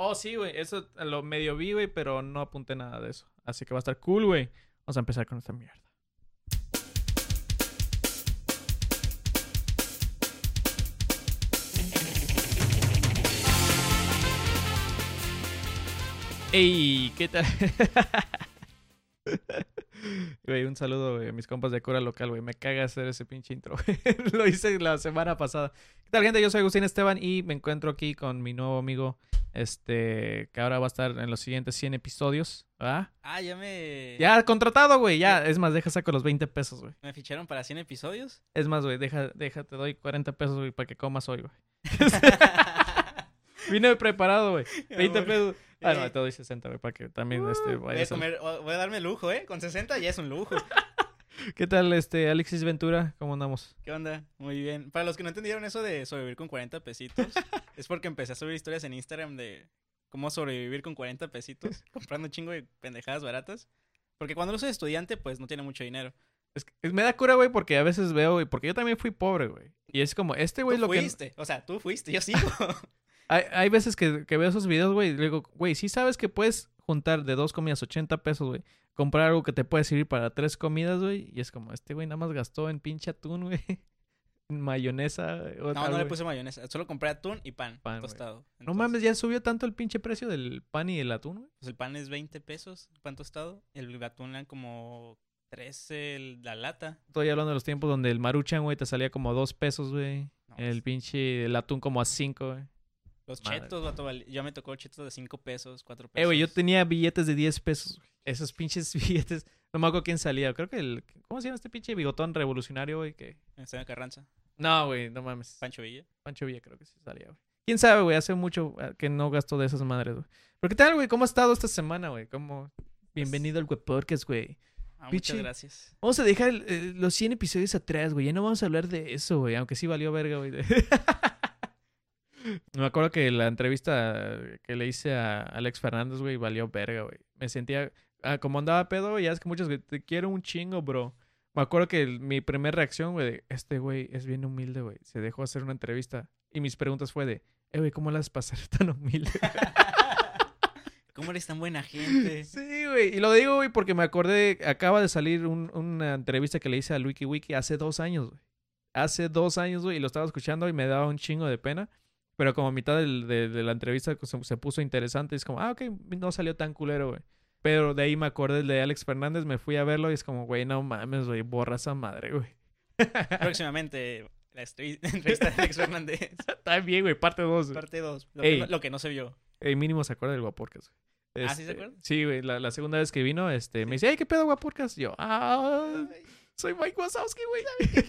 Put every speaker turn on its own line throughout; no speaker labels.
Oh, sí, güey. Eso lo medio vi, güey, pero no apunté nada de eso. Así que va a estar cool, güey. Vamos a empezar con esta mierda. ¡Ey! ¿Qué tal? Güey, un saludo güey, a mis compas de cura local, güey. Me caga hacer ese pinche intro. Lo hice la semana pasada. ¿Qué tal, gente? Yo soy Agustín Esteban y me encuentro aquí con mi nuevo amigo, este, que ahora va a estar en los siguientes 100 episodios. ¿Ah?
Ah, ya me.
Ya, contratado, güey. Ya, es más, deja saco los 20 pesos, güey.
¿Me ficharon para 100 episodios?
Es más, güey, deja, deja, te doy 40 pesos, güey, para que comas hoy, güey. Vine preparado, güey. 20 pesos. Ah, no,
Eh.
te doy 60, güey, para que también, este,
Voy a, comer, voy a darme lujo, ¿eh? Con 60 ya es un lujo.
¿Qué tal, este, Alexis Ventura? ¿Cómo andamos?
¿Qué onda? Muy bien. Para los que no entendieron eso de sobrevivir con 40 pesitos, es porque empecé a subir historias en Instagram de cómo sobrevivir con 40 pesitos, comprando un chingo de pendejadas baratas. Porque cuando uno es estudiante, pues no tiene mucho dinero.
Es que me da cura, güey, porque a veces veo, güey, porque yo también fui pobre, güey. Y es como, este güey lo que...
fuiste, o sea, tú fuiste, yo sigo.
Hay, hay veces que, que veo esos videos, güey, y digo, güey, sí sabes que puedes juntar de dos comidas 80 pesos, güey. Comprar algo que te puede servir para tres comidas, güey. Y es como, este güey nada más gastó en pinche atún, güey. En mayonesa. o
No,
tal,
no le puse mayonesa. Solo compré atún y pan,
Pan,
tostado.
No mames, ya subió tanto el pinche precio del pan y el atún, güey.
Pues el pan es 20 pesos, pan tostado. El atún eran como 13 el- la lata.
Estoy hablando de los tiempos donde el maruchan, güey, te salía como a dos pesos, güey.
No,
El pinche, el atún como a cinco, güey.
Los
madre.
chetos, vato, val- ya me tocó chetos de 5 pesos, 4 pesos.
Eh, güey, yo tenía billetes de 10 pesos. Esos pinches billetes. No me acuerdo quién salía. Creo que el. ¿Cómo se llama este pinche bigotón revolucionario, güey? Que...
Esteban Carranza,
No, güey, no mames.
Pancho Villa.
Pancho Villa creo que sí salía, güey. ¿Quién sabe, güey? Hace mucho eh, que no gasto de esas madres, güey. Pero ¿qué tal, güey? ¿Cómo has estado esta semana, güey? ¿Cómo... Bienvenido al Web Podcast, güey.
Ah, muchas gracias.
Vamos a dejar eh, los 100 episodios atrás, güey. Ya no vamos a hablar de eso, güey. Aunque sí valió verga, güey. Me acuerdo que la entrevista que le hice a Alex Fernández, güey, valió verga, güey. Me sentía... ah, como andaba pedo, güey, ya es que muchos... Te quiero un chingo, bro. Me acuerdo que el- mi primera reacción, güey, de, este güey es bien humilde, güey. Se dejó hacer una entrevista. Y mis preguntas fue de, eh, güey, ¿cómo las pasar tan humilde?
¿Cómo eres tan buena gente?
Sí, güey. Y lo digo, güey, porque me acordé, acaba de salir un- una entrevista que le hice a Wiki Wiki hace dos años, güey. Hace dos años, güey, y lo estaba escuchando y me daba un chingo de pena. Pero como a mitad del- de, de la entrevista se, se puso interesante, es como, ah, ok, no salió tan culero, güey. Pero de ahí me acordé de Alex Fernández, me fui a verlo y es como, güey, no mames, güey, borra esa madre, güey.
Próximamente, la entrevista de Alex Fernández.
Está bien, güey, parte dos.
Parte 2. Lo,
Ey.
que no- lo que no se vio.
El mínimo se acuerda del Guapurcas.
Ah, ¿sí se acuerda?
Sí, güey, la, la segunda vez que vino, este, me dice, ay, ¿qué pedo, Guapurcas? Y yo, ah, soy Mike Wazowski, güey.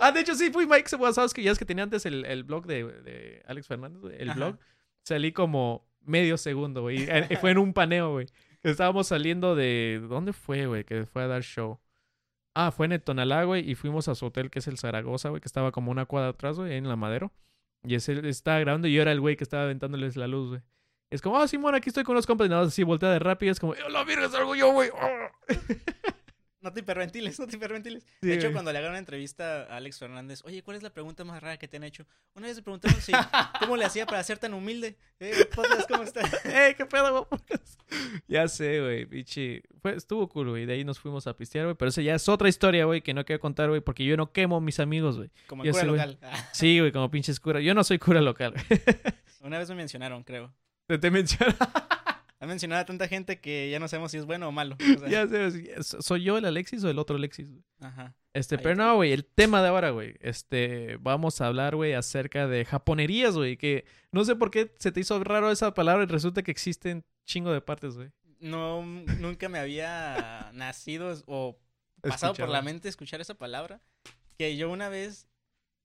ah, de hecho, sí, fui Mike Wazowski. Ya es que tenía antes el, el blog de, de Alex Fernández, el
Ajá.
blog. Salí como medio segundo, güey. Fue en un paneo, güey. Estábamos saliendo de... ¿Dónde fue, güey? Que fue a dar show. Ah, fue en el Tonalá, güey. Y fuimos a su hotel, que es el Zaragoza, güey. Que estaba como una cuadra atrás, güey, en la Madero. Y ese estaba grabando y yo era el güey que estaba aventándoles la luz, güey. Es como, ah, Simón, aquí estoy con unos compas. Y nada más así, voltea de rápido. Es como, ¡oh, la virgen, salgo yo, güey!
No te hiperventiles, no te hiperventiles.
Sí,
de hecho,
güey.
cuando le hagan una entrevista a Alex Fernández, oye, ¿cuál es la pregunta más rara que te han hecho? Una vez le preguntaron si, ¿cómo le hacía para ser tan humilde? Eh, podcast, ¿cómo está?
¡Ey, qué pedo! Ya sé, güey, pichi. Fue, estuvo cool, güey. De ahí nos fuimos a pistear, güey. Pero esa ya es otra historia, güey, que no quiero contar, güey, porque yo no quemo a mis amigos, güey.
Como el cura local.
Sí, güey, como pinches cura. Yo no soy cura local, güey.
Una vez me mencionaron, creo.
Te, te menciono.
Han mencionado a tanta gente que ya no sabemos si es bueno o malo. O sea,
ya sé, sí, ¿soy yo el Alexis o el otro Alexis?
Ajá.
Este,
Ahí
pero
está.
no, güey, el tema de ahora, güey. Este, vamos a hablar, güey, acerca de japonerías, güey. Que no sé por qué se te hizo raro esa palabra y resulta que existen chingo de partes, güey.
No, nunca me había nacido o pasado por la mente escuchar esa palabra. Que yo una vez,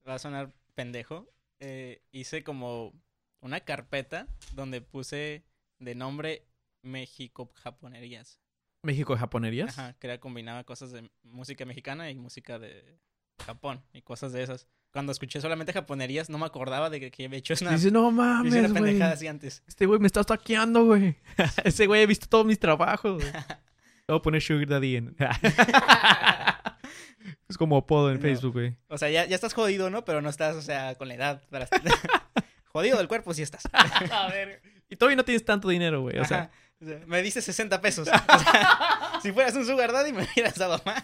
va a sonar pendejo, eh, hice como una carpeta donde puse de nombre México Japonerías.
México japonerías.
Ajá, que era combinaba cosas de música mexicana y música de Japón y cosas de esas. Cuando escuché solamente japonerías no me acordaba de que, que había hecho una,
Dice, no
una
mames, güey.
pendejada así antes.
Este güey me está taqueando, güey. Ese güey ha visto todos mis trabajos, Voy a poner Sugar Daddy en. es como apodo en
No.
Facebook, güey.
O sea, ya, ya estás jodido, ¿no? Pero no estás, o sea, con la edad. para- jodido del cuerpo sí estás.
A ver. Y todavía no tienes tanto dinero, güey. O sea,
Ajá. O sea, me diste 60 pesos. O sea, si fueras un sugar daddy me hubieras dado más.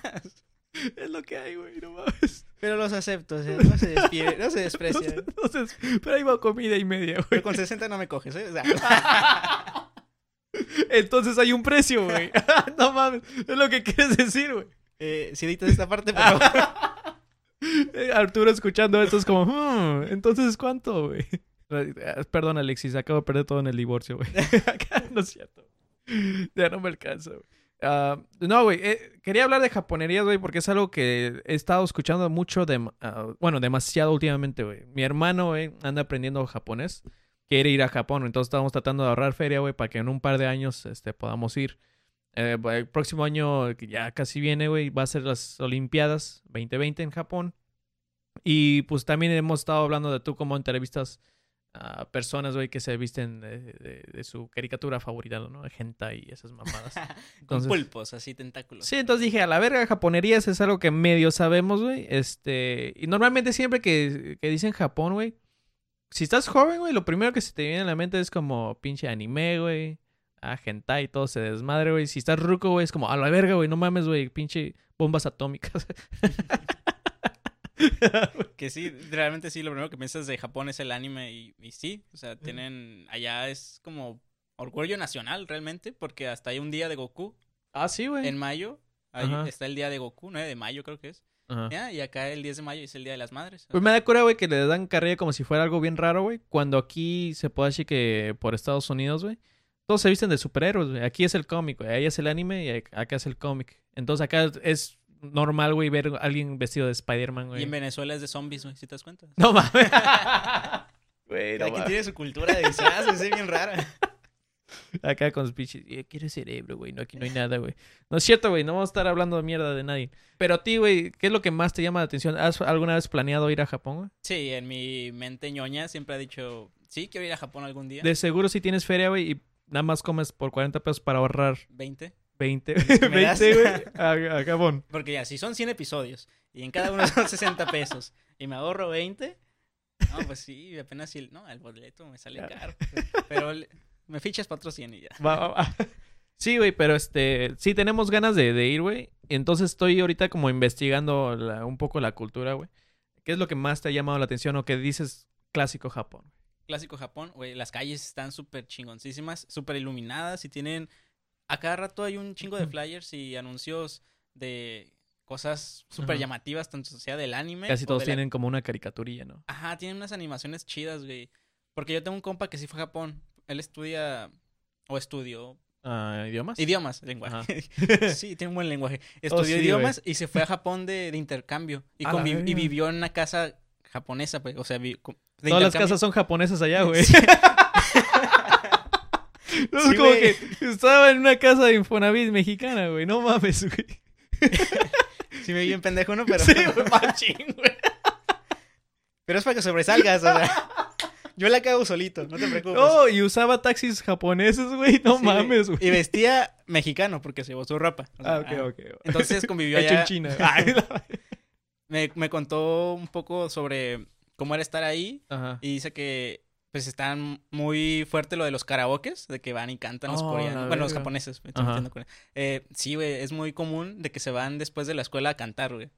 es lo que hay, güey, no mames.
Pero los acepto, o sea, no se, despie- no se desprecia.
Entonces, pero ahí va comida y media, güey.
Pero con 60 no me coges, ¿eh? O sea,
Entonces hay un precio, güey. no mames, es lo que quieres decir, güey.
eh, si editas esta parte, por favor.
Eh, Arturo escuchando esto es como, "Hmm, entonces ¿cuánto, güey? Eh, Perdón, Alexis, acabo de perder todo en el divorcio, güey. No es cierto. Ya no me alcanza, güey. Ah, no, güey, eh, quería hablar de japonerías, güey, porque es algo que he estado escuchando mucho, de, bueno, demasiado últimamente, güey. Mi hermano, güey, anda aprendiendo japonés, quiere ir a Japón, entonces estamos tratando de ahorrar feria, güey, para que en un par de años este, podamos ir. Eh, el próximo año, ya casi viene, güey, va a ser las Olimpiadas 2020 en Japón. Y pues también hemos estado hablando de tú como entrevistas a personas, güey, que se visten de, de- de su caricatura favorita, ¿no? Hentai y esas mamadas.
Con pulpos, así, tentáculos.
Sí, entonces dije, a la verga, japonerías es algo que medio sabemos, güey. Este, y normalmente siempre que, que dicen Japón, güey, si estás joven, güey, lo primero que se te viene a la mente es como pinche anime, güey. Ah, hentai, todo se desmadre, güey. Si estás ruco, güey, es como, a la verga, güey, no mames, güey, pinche bombas atómicas.
Que sí, realmente sí, lo primero que piensas de Japón es el anime y, y sí, o sea, tienen, allá es como orgullo nacional realmente, porque hasta hay un día de Goku
ah, sí, güey.
en mayo, ahí está el día de Goku, 9 de mayo creo que es, ya, y acá el 10 de mayo es el día de las madres.
Pues me da cura, güey, que le dan carrilla como si fuera algo bien raro, güey. Cuando aquí se puede decir que por Estados Unidos, güey, todos se visten de superhéroes, güey. Aquí es el cómic, güey. Ahí es el anime y ac- acá es el cómic. Entonces acá es normal, güey, ver a alguien vestido de Spider-Man,
Y
güey.
en Venezuela es de zombies, güey, si te das cuenta.
No mames. Güey, no
Cada quien
mames.
tiene su cultura de disfraces, es bien rara.
Acá con sus pinches. Quiere cerebro, güey. No, aquí no hay nada, güey. No es cierto, güey. No vamos a estar hablando de mierda de nadie. Pero a ti, güey, ¿qué es lo que más te llama la atención? ¿Has alguna vez planeado ir a Japón, güey?
Sí, en mi mente ñoña siempre ha dicho, sí, quiero ir a Japón algún día.
De seguro si tienes feria, güey, y nada más comes por 40 pesos para ahorrar
20.
20,
¿Me das?
20, güey, a, a Japón.
Porque ya, si son 100 episodios y en cada uno son 60 pesos y me ahorro 20, no, pues sí, apenas si no, el boleto me sale caro. Pero le- me fichas para otros 100 y ya.
Va, va, va. Sí, güey, pero este, sí tenemos ganas de, de ir, güey. Entonces estoy ahorita como investigando la- un poco la cultura, güey. ¿Qué es lo que más te ha llamado la atención o que dices clásico Japón?
Clásico Japón, güey, las calles están súper chingoncísimas, súper iluminadas y tienen, a cada rato hay un chingo de flyers y anuncios de cosas súper llamativas, tanto sea del anime.
Casi todos
la-
tienen como una caricaturilla, ¿no?
Ajá, tienen unas animaciones chidas, güey. Porque yo tengo un compa que sí fue a Japón. Él estudia o estudió
Ah, ¿Idiomas?
idiomas, lenguaje. sí, tiene un buen lenguaje. Estudió
Oh, sí, güey.
idiomas y se fue a Japón de, de intercambio. Y, vivió en una casa japonesa, pues. O sea, vi- de
Todas las casas son japonesas allá, güey.
Sí.
No,
Sí,
es como
güey.
que estaba en una casa de Infonavit mexicana, güey. No mames, güey.
Sí, me vi bien pendejo, ¿no? Pero,
Sí, güey, machín, güey.
pero es para que sobresalgas, o sea. Yo la cago solito, no te preocupes.
No, y usaba taxis japoneses, güey. No
Sí,
mames, güey.
Y vestía mexicano porque se llevó su ropa. o sea,
Ah, ok,
ah.
ok. ok.
Entonces convivió
Hecho en
allá.
China. Ay, la-
Me, me contó un poco sobre cómo era estar ahí
Ajá.
y dice que pues están muy fuerte lo de los karaokes, de que van y cantan los
Oh,
coreanos, bueno, los japoneses, me estoy Eh, sí, güey, es muy común de que se van después de la escuela a cantar, güey.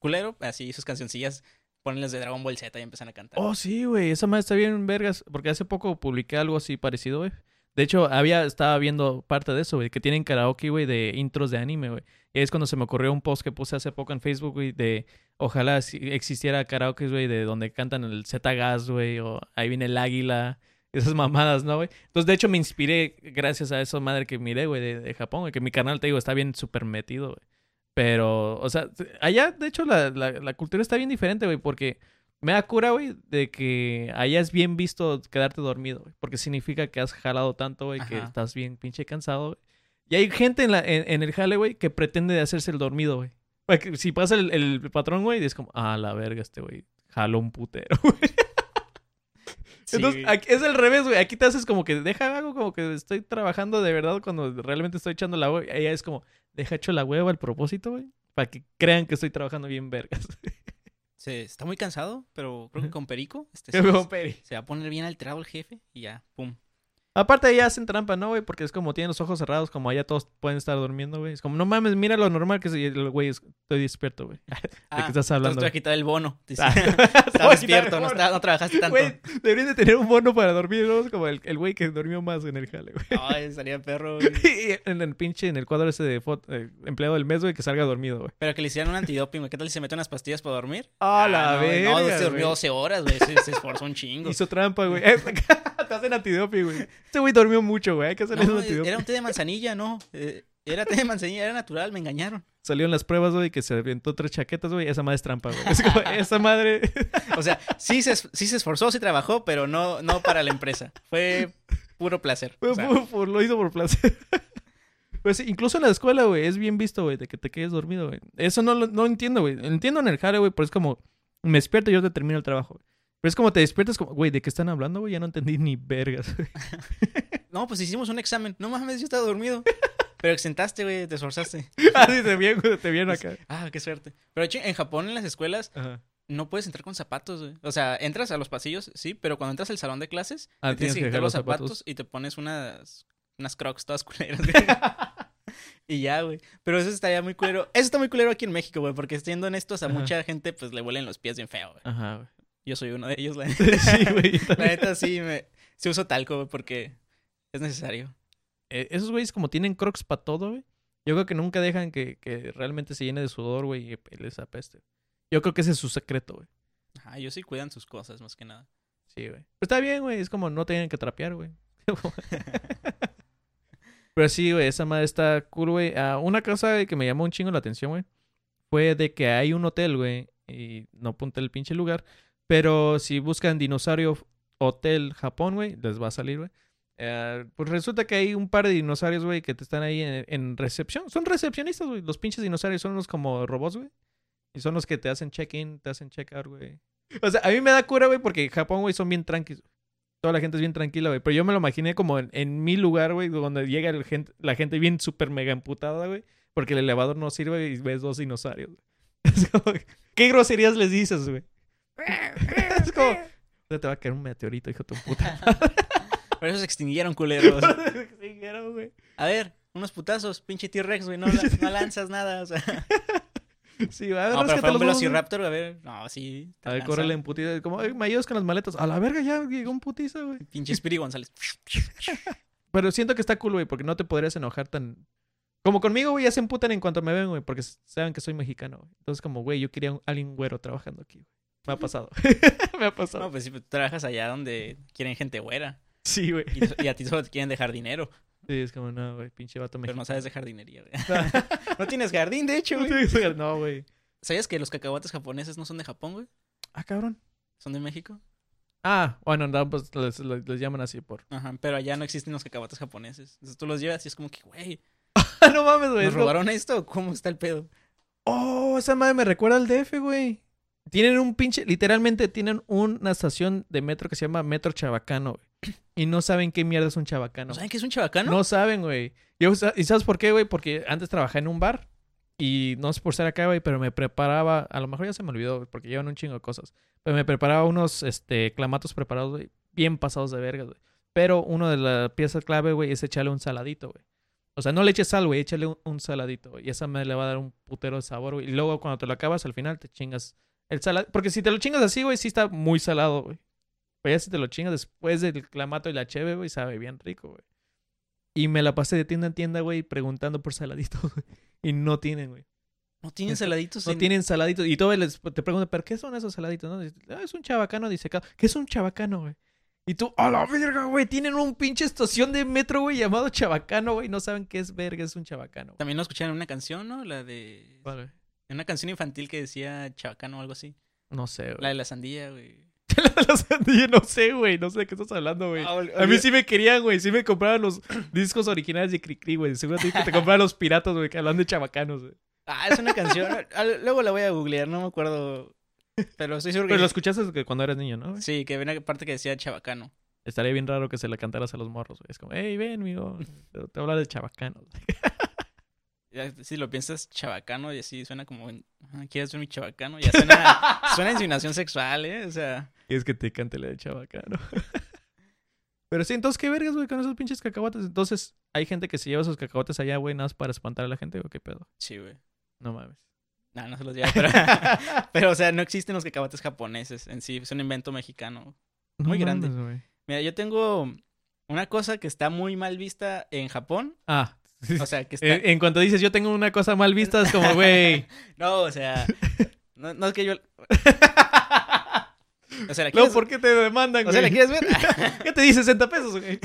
Culero, así sus cancioncillas, ponenles de Dragon Ball Z y empiezan a cantar.
Oh, sí, güey. Esa madre está bien vergas. Porque hace poco publiqué algo así parecido, güey. De hecho, había, estaba viendo parte de eso, güey. Que tienen karaoke, güey, de intros de anime, güey. Y es cuando se me ocurrió un post que puse hace poco en Facebook, güey, de ojalá existiera karaoke, güey, de donde cantan el Z Gas, güey, o ahí viene el águila, esas mamadas, ¿no, güey? Entonces, de hecho, me inspiré gracias a esa madre que miré, güey, de, de Japón, güey, que mi canal, te digo, está bien súper metido, güey. Pero, o sea, allá, de hecho, la, la, la cultura está bien diferente, güey, porque me da cura, güey, de que es bien visto quedarte dormido, güey. Porque significa que has jalado tanto, güey, que estás bien pinche cansado, güey. Y hay gente en, la, en, en el jale, güey, que pretende de hacerse el dormido, güey. Si pasa el, el patrón, güey, es como, ah, la verga, este güey jaló un putero, güey.
Sí,
Entonces, aquí- es el revés, güey. Aquí te haces como que deja algo como que estoy trabajando de verdad cuando realmente estoy echando la hueva. Ella es como, deja hecho la hueva al propósito, güey. Para que crean que estoy trabajando bien vergas.
sí, está muy cansado, pero creo que con Perico este, se,
huevón, Peri.
se va a poner bien alterado el jefe y ya, pum.
Aparte ya hacen trampa, ¿no, güey? Porque es como tienen los ojos cerrados, como allá todos pueden estar durmiendo, güey. Es como, no mames, mira lo normal que el güey, es- estoy despierto, güey. ¿De qué estás hablando?
Te voy a quitar el bono.
Ah, te voy
Estás
a quitar
despierto, no, está- no trabajaste tanto.
Güey, deberías de tener un bono para dormir, ¿no? Es como el, güey que durmió más en el jale, güey.
Ay, estaría perro, güey.
Y en el pinche, en el cuadro ese de foto, eh, empleado del mes, güey, que salga dormido, güey.
Pero que le hicieran un antidoping, güey. ¿Qué tal si se mete unas pastillas para dormir?
¡Ah, la
no, güey,
verga,
No, se durmió 12 horas, güey. Se, se esforzó un chingo.
Hizo trampa, güey. Te hacen antidoping, güey. Este güey durmió mucho, güey. Hay que hacerle un
No,
antidoping.
era un té de manzanilla, no. Eh, era té de manzanilla, era natural, me engañaron.
Salieron las pruebas, güey, que se aventó tres chaquetas, güey. Esa madre es trampa, güey. Es como, esa madre...
O sea, sí se, sí se esforzó, sí trabajó, pero no, no para la empresa. Fue puro placer.
Fue
O sea,
por- por- lo hizo por placer. Pues incluso en la escuela, güey, es bien visto, güey, de que te quedes dormido, güey. Eso no lo no entiendo, güey. Entiendo en el jale, güey, pero es como, me despierto y yo te termino el trabajo. güey. Pero es como te despiertas como, güey, ¿de qué están hablando, güey? Ya no entendí ni vergas.
No, pues hicimos un examen. No mames, yo estaba dormido. Pero exentaste, güey, te esforzaste.
Así te vienen, güey, te vienen acá.
Ah, qué suerte. Pero de hecho, en Japón, en las escuelas,
Ajá.
no puedes entrar con zapatos, güey. O sea, entras a los pasillos, sí, pero cuando entras al salón de clases,
Ah,
te tienes que quitar los zapatos. y te pones unas, unas crocs todas culeras, güey. y ya, güey. Pero eso estaría muy culero. Eso está muy culero aquí en México, güey, porque siendo honestos, a
Ajá.
mucha gente, pues, le huelen los pies bien feo, güey.
Ajá, güey.
Yo soy uno de ellos, la
Sí, güey.
La neta sí, me... sí uso talco, güey, porque es necesario.
Eh, esos güeyes como tienen crocs para todo, güey. Yo creo que nunca dejan que, que realmente se llene de sudor, güey, y les apeste. Yo creo que ese es su secreto, güey.
Ajá, ellos sí cuidan sus cosas, más que nada.
Sí, güey. Pues está bien, güey. Es como no tienen que trapear, güey. Pero sí, güey, esa madre está cool, güey. Ah, una cosa que me llamó un chingo la atención, güey, fue de que hay un hotel, güey, y no apunté el pinche lugar, pero si buscan dinosaurio hotel Japón, güey, les va a salir, güey. Eh, pues resulta que hay un par de dinosaurios, güey, que te están ahí en, recepción. Son recepcionistas, güey. Los pinches dinosaurios son unos como robots, güey. Y son los que te hacen check-in, te hacen check-out, güey. O sea, a mí me da cura, güey, porque Japón, güey, son bien tranquilos. Toda la gente es bien tranquila, güey. Pero yo me lo imaginé como en, en mi lugar, güey, donde llega la gente bien súper mega emputada, güey. Porque el elevador no sirve y ves dos dinosaurios. Es como, ¿qué groserías les dices, güey? es como, te va a caer un meteorito, hijo de tu puta.
Pero esos se extinguieron, culeros.
Güey.
A ver, unos putazos, pinche T-Rex, güey, no, la- no lanzas nada, o sea.
Sí, a ver,
No, pero fue un. Velociraptor, a ver, no, sí.
A ver, córrele en putiza. Como, "Ay, me ayudas con las maletas. A la verga, ya llegó un putiza, güey.
Pinche Spiri González.
Pero siento que está cool, güey, porque no te podrías enojar tan. Como conmigo, güey, ya se emputan en cuanto me ven, güey, porque saben que soy mexicano, güey. Entonces, como, güey, yo quería un, alguien güero trabajando aquí, güey. Me ha pasado. me ha pasado.
No, pues sí, pues, tú trabajas allá donde quieren gente güera.
Sí, güey.
Y, y a ti solo te quieren dejar dinero.
Sí, es como, no, güey, pinche vato
Pero
mexicano.
no sabes de jardinería, güey. no tienes jardín, de hecho, güey.
No, güey.
¿Sabías que los cacahuates japoneses no son de Japón, güey?
Ah, cabrón.
Son de México.
Ah, bueno, no, pues les, les- les llaman así por.
Ajá, pero allá no existen los cacahuates japoneses. Entonces tú los llevas y es como que, güey,
no mames, güey.
¿nos robaron esto? o ¿Cómo está el pedo?
Oh, esa madre me recuerda al DF, güey. Tienen un pinche, literalmente tienen una estación de metro que se llama Metro Chabacano, güey. Y no saben qué mierda es un chabacano.
¿No saben que es un chabacano?
No saben, güey. Yo, ¿Y sabes por qué, güey? Porque antes trabajé en un bar. Y no sé por ser acá, güey, pero me preparaba. A lo mejor ya se me olvidó, porque llevan un chingo de cosas. Pero me preparaba unos este, clamatos preparados, güey. Bien pasados de vergas, güey. Pero uno de las piezas clave, güey, es echarle un saladito, güey. O sea, no le eches sal, güey, échale un, un saladito, güey. Y esa me le va a dar un putero de sabor, güey. Y luego cuando te lo acabas, al final te chingas el salado. Porque si te lo chingas así, güey, sí está muy salado, güey. Pero ya si te lo chingas después del clamato y la cheve, güey, sabe bien rico, güey. Y me la pasé de tienda en tienda, güey, preguntando por saladitos, güey. Y no tienen, güey.
¿No tienen saladitos?
No
en-
tienen saladitos. Y todo les te preguntan, ¿pero qué son esos saladitos? No, Dice, "Ah, es un chabacano disecado. ¿Qué es un chabacano, güey? Y tú, a la verga, güey. Tienen un pinche estación de metro, güey, llamado chabacano, güey. No saben qué es verga, es un chabacano.
También lo escucharon en una canción, ¿no? La de...
Vale.
En una canción infantil que decía chabacano o algo así.
No sé,
La
güey.
de la sandía, güey.
La sandía, no sé, güey. No sé de qué estás hablando, güey.
Ah,
A mí sí me querían, güey. Sí me compraban los discos originales de Cricri, güey. Seguro que te compraban los piratas, güey, que hablan de chabacanos, güey.
Ah, es una canción. Luego la voy a googlear, no me acuerdo. Pero estoy seguro que...
Pero lo escuchaste cuando eras niño, ¿no? güey?
Sí, que había una parte que decía chabacano.
Estaría bien raro que se la cantaras a los morros, güey. Es como, hey, ven, amigo. Te, te habla de chabacanos.
Si lo piensas chabacano y así suena como... "Ah, ¿Quieres ser mi chabacano? Ya suena... suena insinuación sexual, ¿eh? O sea...
Y es que te cante la de chabacano. Pero sí, entonces, ¿qué vergas, güey, con esos pinches cacahuates? Entonces, hay gente que se lleva esos cacahuates allá, güey, nada más para espantar a la gente, o qué pedo.
Sí, güey.
No mames.
No, no se los lleva, pero... pero, o sea, no existen los cacahuates japoneses en sí. Es un invento mexicano.
No
Muy grande.
mames, güey.
Mira, yo tengo una cosa que está muy mal vista en Japón.
Ah.
O sea, que está...
En, en cuanto dices, yo tengo una cosa mal vista, es como, güey.
no, o sea... No, no es que yo... O sea, ¿la
No, ¿por qué te demandan,
o sea, ¿la quieres ver?
¿Qué te di 60 pesos, güey?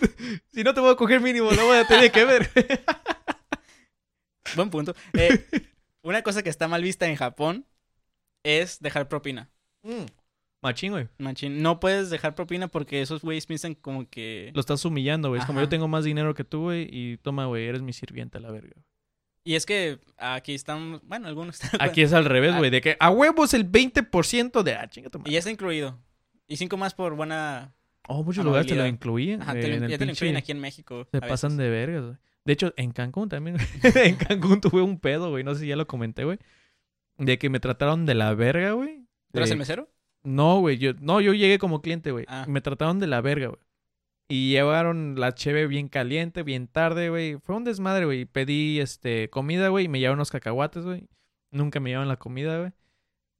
si no te voy a coger mínimo, lo voy a tener que ver.
Buen punto. Eh, una cosa que está mal vista en Japón es dejar propina.
Mm. Machín, güey.
Machín, no puedes dejar propina porque esos güeyes piensan como que...
Lo estás humillando, güey. Es como yo tengo más dinero que tú, güey, y toma, güey, eres mi sirviente a la verga.
Y es que aquí están, bueno, algunos están...
Aquí es al revés,
Ah.
güey, de que a huevos el 20% de... Ah, chinga tu
Y ya está incluido. Y cinco más por buena...
Oh, muchos lugares te lo
amabilidad.
incluían.
Ajá,
güey,
te lo-
en el
ya te lo incluyen aquí en México.
Se pasan de vergas, güey. De hecho, en Cancún también, en Cancún tuve un pedo, güey. No sé si ya lo comenté, güey. De que me trataron de la verga, güey.
¿Tú eres
De-
el mesero?
No, güey. Yo, no, yo llegué como cliente, güey.
Ah.
Me trataron de la verga, güey. Y llevaron la cheve bien caliente, bien tarde, güey. Fue un desmadre, güey. Pedí, este, comida, güey. Y me llevaron unos cacahuates, güey. Nunca me llevaron la comida, güey.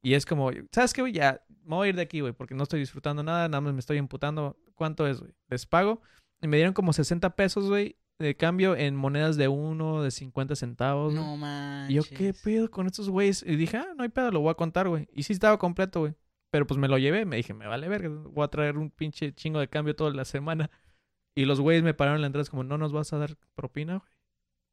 Y es como, ¿sabes qué, güey? Ya, me voy a ir de aquí, güey. Porque no estoy disfrutando nada. Nada más me estoy imputando. ¿Cuánto es, güey? Les pago. Y me dieron como 60 pesos, güey. De cambio en monedas de uno, de 50 centavos.
No manches.
Y yo, ¿qué pedo con estos güeyes? Y dije, ah, no hay pedo, lo voy a contar, güey. Y sí estaba completo, güey. Pero pues me lo llevé, me dije, me vale verga, voy a traer un pinche chingo de cambio toda la semana. Y los güeyes me pararon en la entrada, es como, no nos vas a dar propina, güey.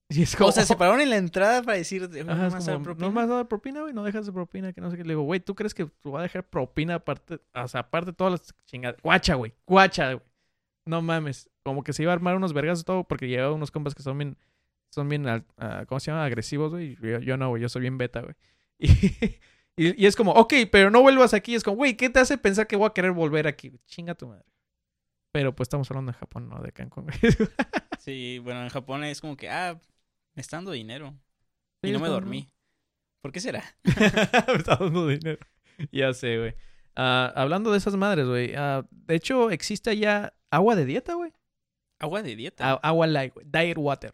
Y es como,
O sea, se pararon en la entrada para decir... "Oye,
Ajá,
¿no
es
vas a dar
como,
propina?"
no me vas a dar propina, güey, no dejas de propina, que no sé qué. Le digo, güey, ¿tú crees que tú vas a dejar propina aparte, o sea, aparte de todas las chingadas? Guacha, güey, guacha, güey. No mames. Como que se iba a armar unos vergas y todo porque llevaba unos compas que son bien, son bien, ah, ¿cómo se llama? Agresivos, güey. y Yo, yo no, güey, yo soy bien beta, güey. Y, y, y es como, ok, pero no vuelvas aquí. Es como, güey, ¿qué te hace pensar que voy a querer volver aquí? Chinga tu madre. Pero pues estamos hablando de Japón, no de Cancún.
Sí, bueno, en Japón es como que, ah, me está dando dinero.
Sí,
y no me dormí. ¿Por qué será?
Me está dando dinero. Ya sé, güey. Ah, hablando de esas madres, güey. ah, de hecho, existe allá agua de dieta, güey.
Agua de dieta.
A- agua light, güey. Diet water.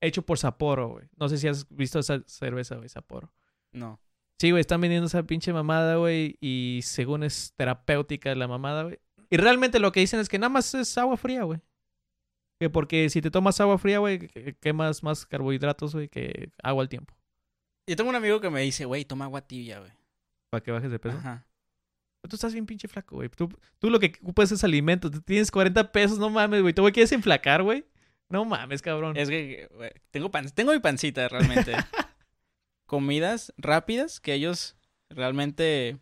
Hecho por Sapporo, güey. No sé si has visto esa cerveza, güey, Sapporo.
No.
Sí, güey, están vendiendo esa pinche mamada, güey. Y según es terapéutica la mamada, güey. Y realmente lo que dicen es que nada más es agua fría, güey. Que porque si te tomas agua fría, güey, que- quemas más carbohidratos, güey, que agua al tiempo.
Yo tengo un amigo que me dice, güey, toma agua tibia, güey.
Para que bajes de peso.
Ajá.
Pero tú estás bien pinche flaco, güey. Tú, tú lo que ocupas es alimento. Tú tienes 40 pesos, no mames, güey. ¿Tú güey, quieres enflacar, güey? No mames, cabrón.
Es que, güey, tengo, pan tengo mi pancita realmente. Comidas rápidas que ellos realmente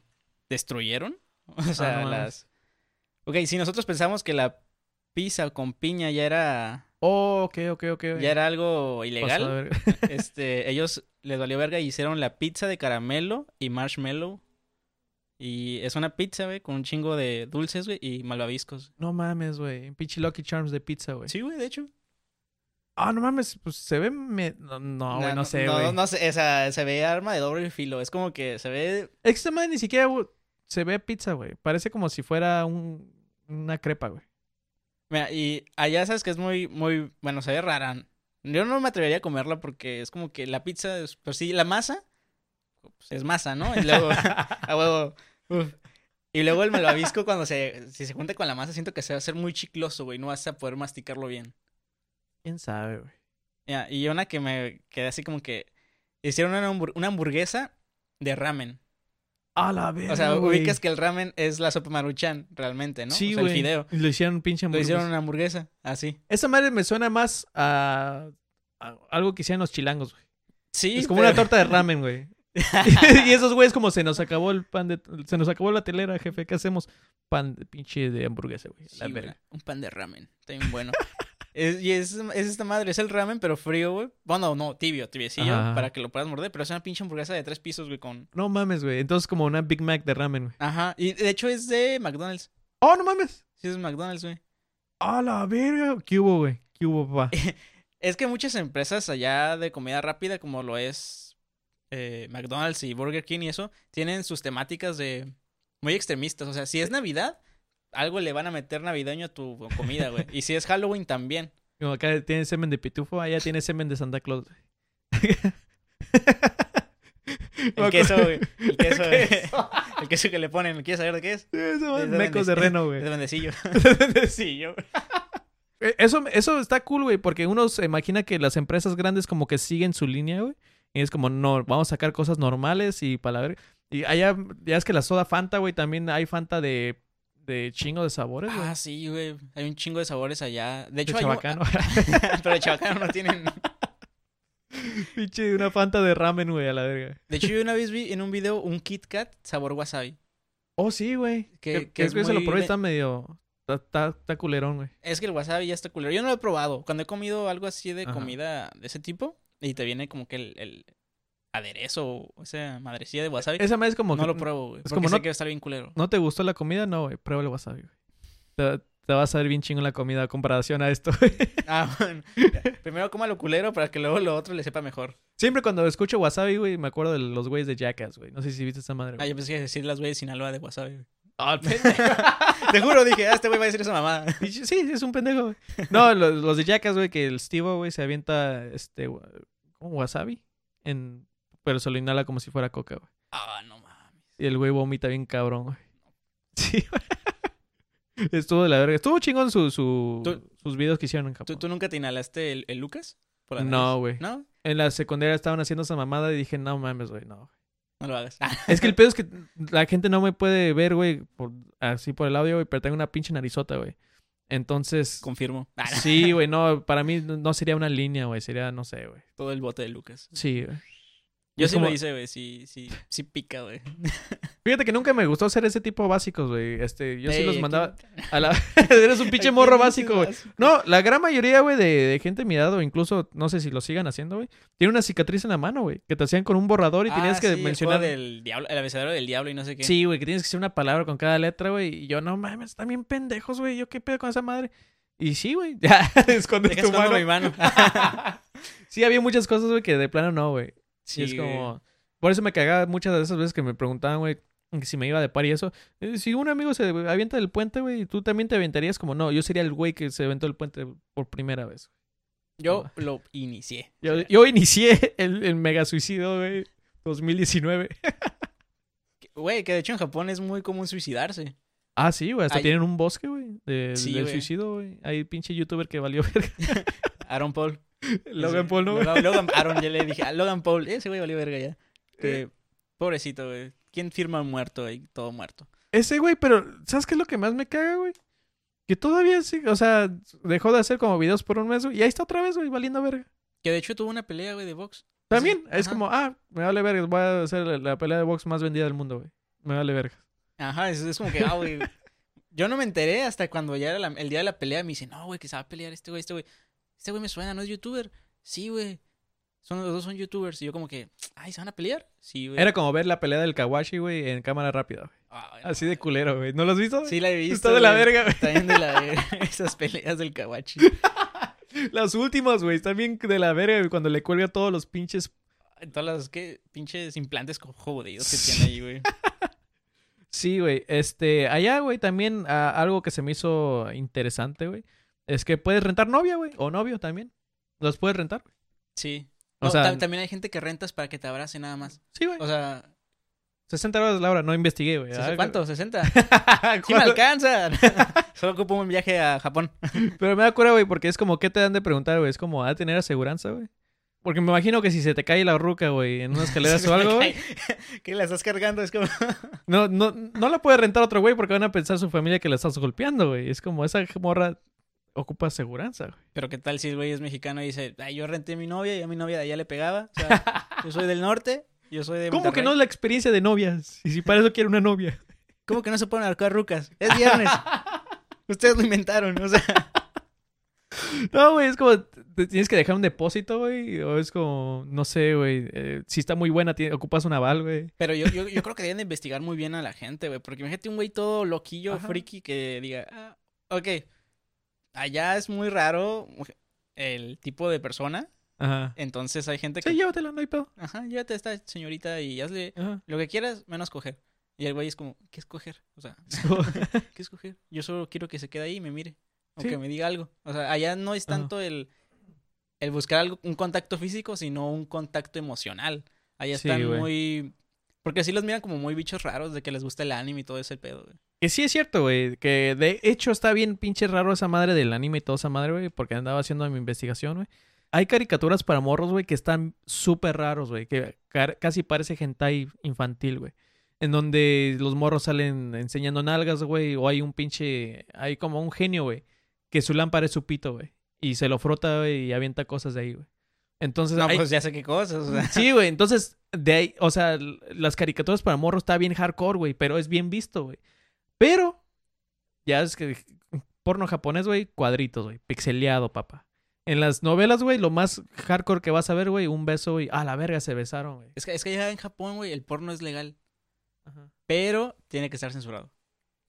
destruyeron. O sea,
Ah,
las... Ok, si nosotros pensamos que la pizza con piña ya era,
Oh, ok, ok, ok.
ya era algo ilegal, este, ellos les valió verga y hicieron la pizza de caramelo y marshmallow. Y es una pizza, güey, con un chingo de dulces, güey, y malvaviscos.
No mames, güey. Pinche Lucky Charms de pizza, güey.
Sí, güey, de hecho.
Ah, no mames. Pues se ve... me- No, no, güey, no, sé,
No,
güey.
no sé, o sea, se ve arma de doble filo. Es como que se ve
Es que esta madre ni siquiera se ve pizza, güey. Parece como si fuera un, una crepa, güey.
Mira, y allá sabes que es muy, muy, bueno, se ve rara. Yo no me atrevería a comerla porque es como que la pizza, es, pues sí, la masa, pues, es masa, ¿no? Y luego, a huevo, uf. Y luego el malvavisco cuando se, si se junta con la masa, siento que se va a hacer muy chicloso, güey, no vas a poder masticarlo bien.
¿Quién sabe, güey?
Mira, y una que me quedé así como que hicieron una, hambur- una hamburguesa de ramen.
A la verga,
O sea, ubicas que el ramen es la sopa maruchan, realmente, ¿no?
Sí,
o sea, el fideo.
Y Lo hicieron pinche
Lo
hamburguesa.
hicieron una hamburguesa, así.
Esa madre me suena más a, a algo que hicieron los chilangos, güey.
Sí,
es como
pero-
una torta de ramen, güey. y esos güeyes como se nos acabó el pan de... Se nos acabó la telera, jefe. ¿Qué hacemos? Pan de pinche de hamburguesa, güey.
Sí,
La verga.
un pan de ramen. Está bien bueno. Es- y es, es esta madre, es el ramen, pero frío, güey. Bueno, no, tibio, tibiecillo,
Ajá.
para que lo puedas morder. Pero es una pinche hamburguesa de tres pisos, güey, con...
No mames, güey. Entonces como una Big Mac de ramen, güey.
Ajá. Y de hecho es de McDonald's.
¡Oh, no mames!
Sí, es McDonald's, güey.
¡A la verga! ¿Qué hubo, güey? ¿Qué hubo, papá?
Es que muchas empresas allá de comida rápida, como lo es eh, McDonald's y Burger King y eso, tienen sus temáticas de... Muy extremistas. O sea, si es Navidad, algo le van a meter navideño a tu comida, güey. Y si es Halloween también.
Como acá tiene semen de pitufo, allá tiene semen de Santa Claus.
El queso, güey. El queso, güey. El queso que le ponen. ¿Quieres saber de qué es?
Eso,
Es de
mecos de reno,
Es
güey.
de bendecillo.
sí, yo. Eh, Eso, eso está cool, güey, porque uno se imagina que las empresas grandes como que siguen su línea, güey. Y es como, no, vamos a sacar cosas normales y para la ver. Y allá, ya es que la soda Fanta, güey, también hay Fanta de, de chingo de sabores, güey.
Ah, sí, güey. Hay un chingo de sabores allá. De hecho,
de
hay
chabacano.
Pero de chabacano no tienen.
Pinche una Fanta de ramen, güey, a la verga.
De hecho, yo una vez vi en un video un Kit Kat sabor wasabi.
Oh, sí, güey.
Que-
Que,
es
que se lo probé, está medio... Está, está, está culerón, güey.
Es que el wasabi ya está culero. Yo no lo he probado. Cuando he comido algo así de
Ajá.
comida de ese tipo y te viene como que el, el aderezo o esa madrecilla de wasabi,
Esa madre es como
no
que-
lo pruebo, güey.
es
Porque
como
sé
no-
que va a estar bien culero.
¿No te gustó la comida? No, güey. Prueba el wasabi, güey. Te, te va a saber bien chingo la comida a comparación a esto, güey.
Ah, bueno. Primero coma lo culero para que luego lo otro le sepa mejor.
Siempre cuando escucho wasabi, güey, me acuerdo de los güeyes de Jackass, güey. No sé si viste esa madre.
Ah,
güey.
yo pensé que iba a decir las güeyes de Sinaloa de wasabi. güey.
Ah, pendejo.
Te juro, dije, ah, este güey va a decir esa mamada.
sí, es un pendejo, güey. No, los, los de Jackass, güey, que el Steve, güey, se avienta, este, ¿cómo? Wasabi. En, pero se lo inhala como si fuera coca, güey.
Ah, no mames.
Y el güey vomita bien cabrón, güey. Sí, güey. Estuvo de la verga. Estuvo chingón su, su, sus videos que hicieron en
¿Tú,
Japón.
tú nunca te inhalaste el, el Lucas? Por la
No, güey.
¿No?
En la secundaria estaban haciendo esa mamada y dije, no mames, güey, no.
No lo hagas.
Es que el pedo es que la gente no me puede ver, güey, por, así por el audio, güey, pero tengo una pinche narizota, güey. Entonces,
Confirmo.
Sí, güey, no, para mí no sería una línea, güey, sería, no sé, güey.
Todo el bote de Lucas.
Sí, güey.
Yo
Es
sí
como-
lo hice, güey. Sí, sí, sí pica, güey.
Fíjate que nunca me gustó hacer ese tipo básicos, güey. Este, yo sí los
aquí-
mandaba a la... Eres un pinche morro básico, güey. No, la gran mayoría, güey, de, de gente de mi edad, o incluso, no sé si lo sigan haciendo, güey, tiene una cicatriz en la mano, güey, que te hacían con un borrador y tenías
Ah,
que
sí, el
mencionar...
juego del diablo, el abecedario del diablo y no sé qué.
Sí, güey, que tienes que hacer una palabra con cada letra, güey. Y yo, no mames, están bien pendejos, güey. Yo qué pedo con esa madre. Y sí, güey. Ya, escondes tu mano.
mi mano.
sí, había muchas cosas, güey, que de plano no, güey.
Sí,
y es como... Por eso me cagaba muchas de esas veces que me preguntaban, güey, si me iba de par y eso. Eh, Si un amigo se avienta del puente, güey, ¿tú también te aventarías? Como, no, yo sería el güey que se aventó del puente por primera vez.
Yo lo inicié.
Yo, yo inicié el, el mega suicidio, güey, 2019.
Güey, que de hecho en Japón es muy común suicidarse.
Ah, sí, güey, hasta tienen un bosque, güey, de-
Sí,
del
güey.
suicidio, güey. Hay pinche youtuber que valió verga.
Aaron Paul.
Logan Paul, ¿no?
Logan, Aaron, ya le dije. A Logan Paul. Ese güey valió verga ya. Que, pobrecito, güey. ¿Quién firma muerto, güey? Todo muerto.
Ese güey, pero ¿sabes qué es lo que más me caga, güey? Que todavía sí, o sea, dejó de hacer como videos por un mes, güey, y ahí está otra vez, güey, valiendo verga.
Que de hecho tuvo una pelea, güey, de box.
También, es
ajá.
como, ah, me vale verga, voy a hacer la, la pelea de box más vendida del mundo, güey. Me vale verga.
Ajá, es, es como que, ah, güey. Yo no me enteré hasta cuando ya era la- el día de la pelea. Me dice, no, güey, que se va a pelear este güey, este güey. Este güey me suena, ¿no es youtuber? Sí, güey. Son, los dos son youtubers. Y yo como que, ay, ¿se van a pelear? Sí, güey.
Era como ver la pelea del Kawashi, güey, en cámara rápida, güey.
Ay,
Así de culero, güey. ¿No lo has visto?
Sí, la he visto.
Está de la verga, güey.
También de la verga. Esas peleas del kawachi.
Las últimas, güey, están bien de la verga, güey, cuando le cuelga todos los pinches...
Todas las ¿qué? pinches implantes jodidos que tiene ahí, güey.
Sí, güey. Este, allá, güey, también ah, algo que se me hizo interesante, güey, es que puedes rentar novia, güey, o novio también. Los puedes rentar. güey.
Sí.
O
No,
sea-
ta- también hay gente que rentas para que te abrace nada más.
Sí, güey.
O sea,
60 horas la hora, no investigué, güey.
¿sesen-
Ah,
¿cuánto? ¿60? Sí me
¿cuánto?
alcanza. Solo ocupo un viaje a Japón.
Pero me da cura, güey, porque es como, ¿qué te dan de preguntar, güey? Es como, ¿a tener aseguranza, güey? Porque me imagino que si se te cae la ruca, güey, en unas escaleras o algo, güey.
Que la estás cargando, es como...
no, no, no la puede rentar otro güey porque van a pensar su familia que la estás golpeando, güey. Es como, esa morra ocupa aseguranza, güey.
Pero qué tal si el güey es mexicano y dice, ay, yo renté a mi novia y a mi novia de allá le pegaba. O sea, yo soy del norte, yo soy de
¿Cómo que no es la experiencia de novias? Y si para eso quiere una novia.
¿Cómo que no se pueden ahorcar rucas? Es viernes. Ustedes lo inventaron, o sea...
No, güey, es como, te tienes que dejar un depósito, güey. O es como, no sé, güey. eh, si está muy buena, ocupas un aval, güey.
Pero yo, yo, yo creo que deben de investigar muy bien a la gente, güey. Porque imagínate un güey todo loquillo,
Ajá.
friki, que diga, ah, ok, allá es muy raro el tipo de persona.
Ajá.
Entonces hay gente que,
Sí, llévatela, no hay pedo.
ajá, llévate a esta señorita y hazle
Ajá.
lo que quieras, menos coger. Y el güey es como, ¿qué escoger? O sea, ¿qué escoger? Yo solo quiero que se quede ahí y me mire. O
Sí.
que me diga algo. O sea, allá no es
Ajá.
tanto el, el buscar algo, un contacto físico, sino un contacto emocional. Allá
Sí,
están
güey.
muy... Porque así los miran como muy bichos raros de que les gusta el anime y todo ese pedo, güey.
Que sí es cierto, güey. Que de hecho está bien pinche raro esa madre del anime y toda esa madre, güey. Porque andaba haciendo mi investigación, güey. Hay caricaturas para morros, güey, que están súper raros, güey. Que casi parece hentai infantil, güey. En donde los morros salen enseñando nalgas, güey. O hay un pinche... Hay como un genio, güey. Que su lámpara es su pito, güey. Y se lo frota, güey, y avienta cosas de ahí, güey. Entonces...
No,
hay-
pues ya sé qué cosas, o sea.
Sí, güey. Entonces, de ahí, o sea, las caricaturas para morros está bien hardcore, güey, pero es bien visto, güey. Pero, ya es que porno japonés, güey, cuadritos, güey, pixeleado, papá. En las novelas, güey, lo más hardcore que vas a ver, güey, un beso, güey, a la verga se besaron, güey.
Es que, es que allá en Japón, güey, el porno es legal.
Ajá.
Pero tiene que estar censurado.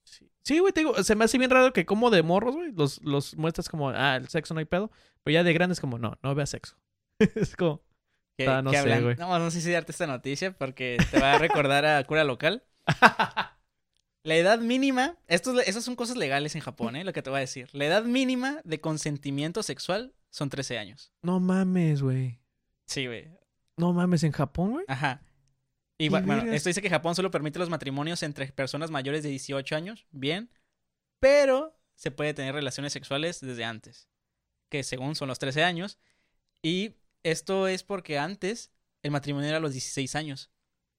Sí. Sí, güey, te digo, se me hace bien raro que como de morros, güey, los, los muestras como, ah, el sexo no hay pedo, pero ya de grandes como, no, no veas sexo. es como,
Que,
Ah, no
que
sé,
hablan-
güey.
No, no sé si darte esta noticia porque te va a recordar a cura local. La edad mínima, esto, esas son cosas legales en Japón, ¿eh? Lo que te voy a decir. La edad mínima de consentimiento sexual son 13 años.
no mames, güey.
Sí, güey.
No mames, en Japón, güey.
Ajá. Y
¿Qué
bu- bueno, esto dice que Japón solo permite los matrimonios entre personas mayores de 18 años, bien, pero se puede tener relaciones sexuales desde antes, que según son los 13 años, y esto es porque antes el matrimonio era a los 16 años,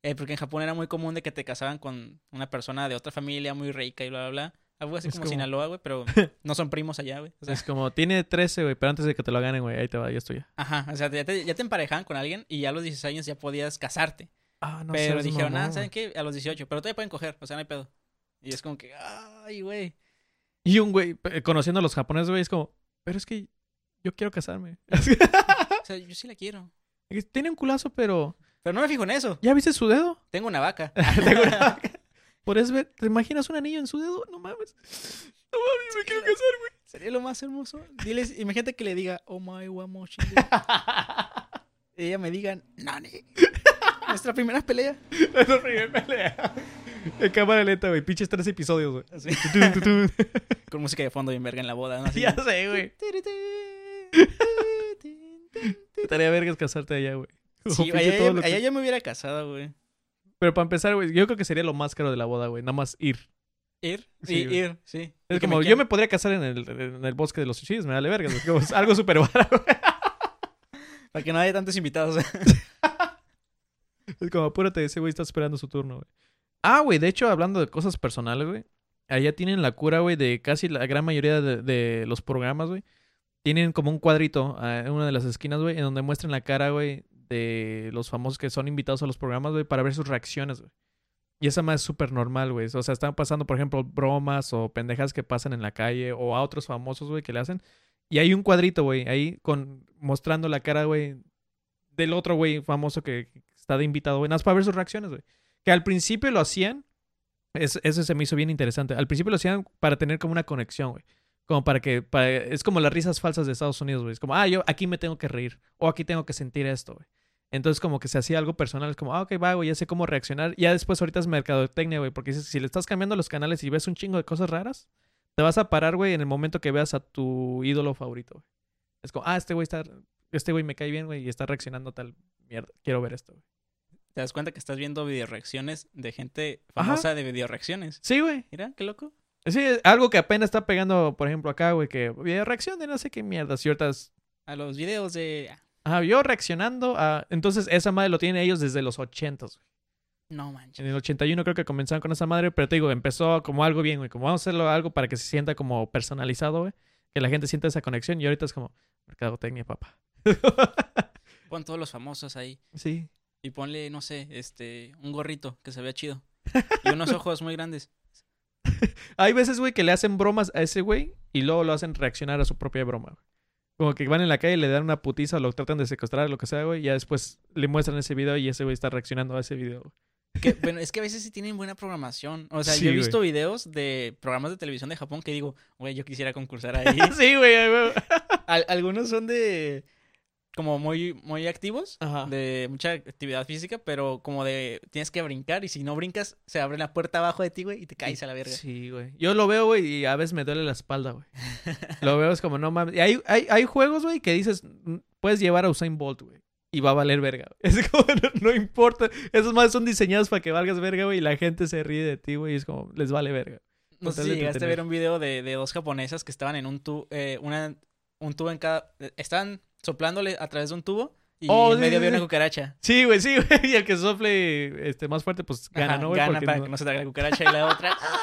eh, porque en Japón era muy común de que te casaban con una persona de otra familia muy rica y bla, bla, bla, algo así
Es
como,
como-
Sinaloa, güey, pero no son primos allá, güey. O sea,
Es como, tiene 13, güey, pero antes de que te lo ganen, güey, ahí te va, ya estoy ya.
ajá, o sea, ya te, ya te emparejaban con alguien y ya a los 16 años ya podías casarte.
Ah, no
pero dijeron, ah, ¿saben qué? A los 18, pero todavía pueden coger, o sea, no hay pedo. Y es como que, ay, güey.
Y un güey, conociendo a los japoneses, güey, es como, pero es que yo quiero casarme.
O sea, yo sí la quiero.
Tiene un culazo, pero
Pero no me fijo en eso.
¿ya viste su dedo?
Tengo una vaca.
Tengo una vaca. Por eso, ¿te imaginas un anillo en su dedo? No mames. No mames, me quiero casar, güey.
Sería lo más hermoso. Diles, imagínate que le diga, oh my wamoshi. y ella me diga, Nani. Nuestra primera pelea.
Es la primera pelea. En cámara lenta, güey. Pinches tres episodios, güey.
Con música de fondo bien verga en la boda. ¿no? Así.
ya sé, güey. Estaría vergas casarte allá, güey.
Sí, allá,
que-
ya me hubiera casado, güey.
Pero para empezar, güey, yo creo que sería lo más caro de la boda, güey. Nada más ir.
Ir,
Sí, güey.
ir, sí.
Es como, yo me podría casar en el, en el bosque de los suicidios, me vale verga. Es algo súper barato.
Para que no haya tantos invitados.
Es como, apúrate, ese güey está esperando su turno, güey. Ah, güey, de hecho, hablando de cosas personales, güey. Allá tienen la cura, güey, de casi la gran mayoría de, de los programas, güey. Tienen como un cuadrito ah, en una de las esquinas, güey, en donde muestran la cara, güey, de los famosos que son invitados a los programas, güey, para ver sus reacciones, güey. Y esa más es súper normal, güey. O sea, están pasando, por ejemplo, bromas o pendejas que pasan en la calle o a otros famosos, güey, que le hacen. Y hay un cuadrito, güey, ahí con mostrando la cara, güey, del otro güey famoso que que está de invitado, güey, nada más para ver sus reacciones, güey. Que al principio lo hacían, es- eso se me hizo bien interesante. Al principio lo hacían para tener como una conexión, güey. Como para que, para- es como las risas falsas de Estados Unidos, güey. Es como, ah, yo aquí me tengo que reír, o aquí tengo que sentir esto, güey. Entonces como que se hacía algo personal, es como, ah, ok, va, güey, ya sé cómo reaccionar. Ya después ahorita es mercadotecnia, güey, porque dices, si le estás cambiando los canales y ves un chingo de cosas raras, te vas a parar, güey, en el momento que veas a tu ídolo favorito, güey. Es como, ah, este güey está, este güey me cae bien, güey, y está reaccionando tal mierda. Quiero ver esto, güey.
Te das cuenta que estás viendo videoreacciones de gente
Ajá.
famosa de videoreacciones.
Sí, güey.
Mira, qué loco.
Sí, algo que apenas está pegando, por ejemplo, acá, güey, que reacción de no sé qué mierda, ciertas.
A los videos de...
Ajá, yo reaccionando a. Entonces, esa madre lo tienen ellos desde los 80, güey.
No manches.
En el 81 creo que comenzaron con esa madre, pero te digo, empezó como algo bien, güey. Como vamos a hacerlo algo para que se sienta como personalizado, güey. Que la gente sienta esa conexión y ahorita es como mercadotecnia, papá.
Pon todos los famosos ahí.
sí.
Y ponle, no sé, este, un gorrito que se vea chido. Y unos ojos muy grandes.
Hay veces, güey, que le hacen bromas a ese güey y luego lo hacen reaccionar a su propia broma, güey. Como que van en la calle, le dan una putiza o lo tratan de secuestrar, lo que sea, güey. Y ya después le muestran ese video y ese güey está reaccionando a ese video. güey.
Que, bueno, es que a veces sí tienen buena programación. O sea,
Sí,
yo he
güey.
visto videos de programas de televisión de Japón que digo, güey, yo quisiera concursar ahí.
sí, güey, güey.
Al- algunos son de. Como muy, muy activos,
Ajá.
de mucha actividad física, pero como de tienes que brincar y si no brincas, se abre la puerta abajo de ti, güey, y te caes a la verga.
Sí, güey. Yo lo veo, güey, y a veces me duele la espalda, güey. lo veo, es como, no mames. Y hay, hay, hay juegos, güey, que dices, mm, puedes llevar a Usain Bolt, güey. Y va a valer verga. güey. Es como, no, no importa. Esos más son diseñados para que valgas verga, güey, y la gente se ríe de ti, güey, y es como, les vale verga.
No sé si llegaste a ver un video de, de dos japonesas que estaban en un tubo, una, un tubo en cada... eh, Estaban soplándole a través de un tubo y
Oh,
en
sí,
medio
sí,
había una cucaracha.
Sí, güey, sí, güey. Y el que sople este, más fuerte, pues gana,
Ajá,
¿no, güey?
Gana
Porque
para
no-
que no se haga la cucaracha y la otra... "Ah.